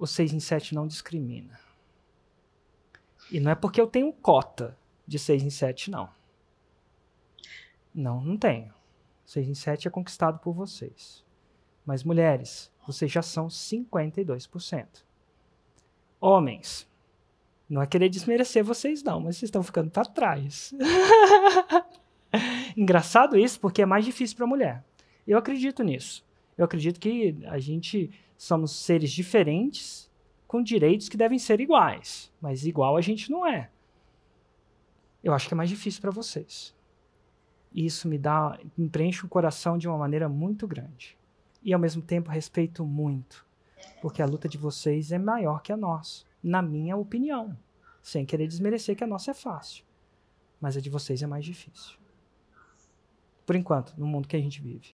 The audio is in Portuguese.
o 6 em 7 não discrimina. E não é porque eu tenho cota de 6 em 7, não. Não, não tenho. 6 em 7 é conquistado por vocês. Mas mulheres, vocês já são 52%. Homens, não é querer desmerecer vocês, não, mas vocês estão ficando para trás. Engraçado isso, porque é mais difícil para a mulher. Eu acredito nisso. Eu acredito que a gente somos seres diferentes com direitos que devem ser iguais, mas igual a gente não é. Eu acho que é mais difícil para vocês. Isso me dá, me preenche o coração de uma maneira muito grande. E ao mesmo tempo respeito muito, porque a luta de vocês é maior que a nossa na minha opinião. Sem querer desmerecer que a nossa é fácil. Mas a de vocês é mais difícil. Por enquanto, no mundo que a gente vive.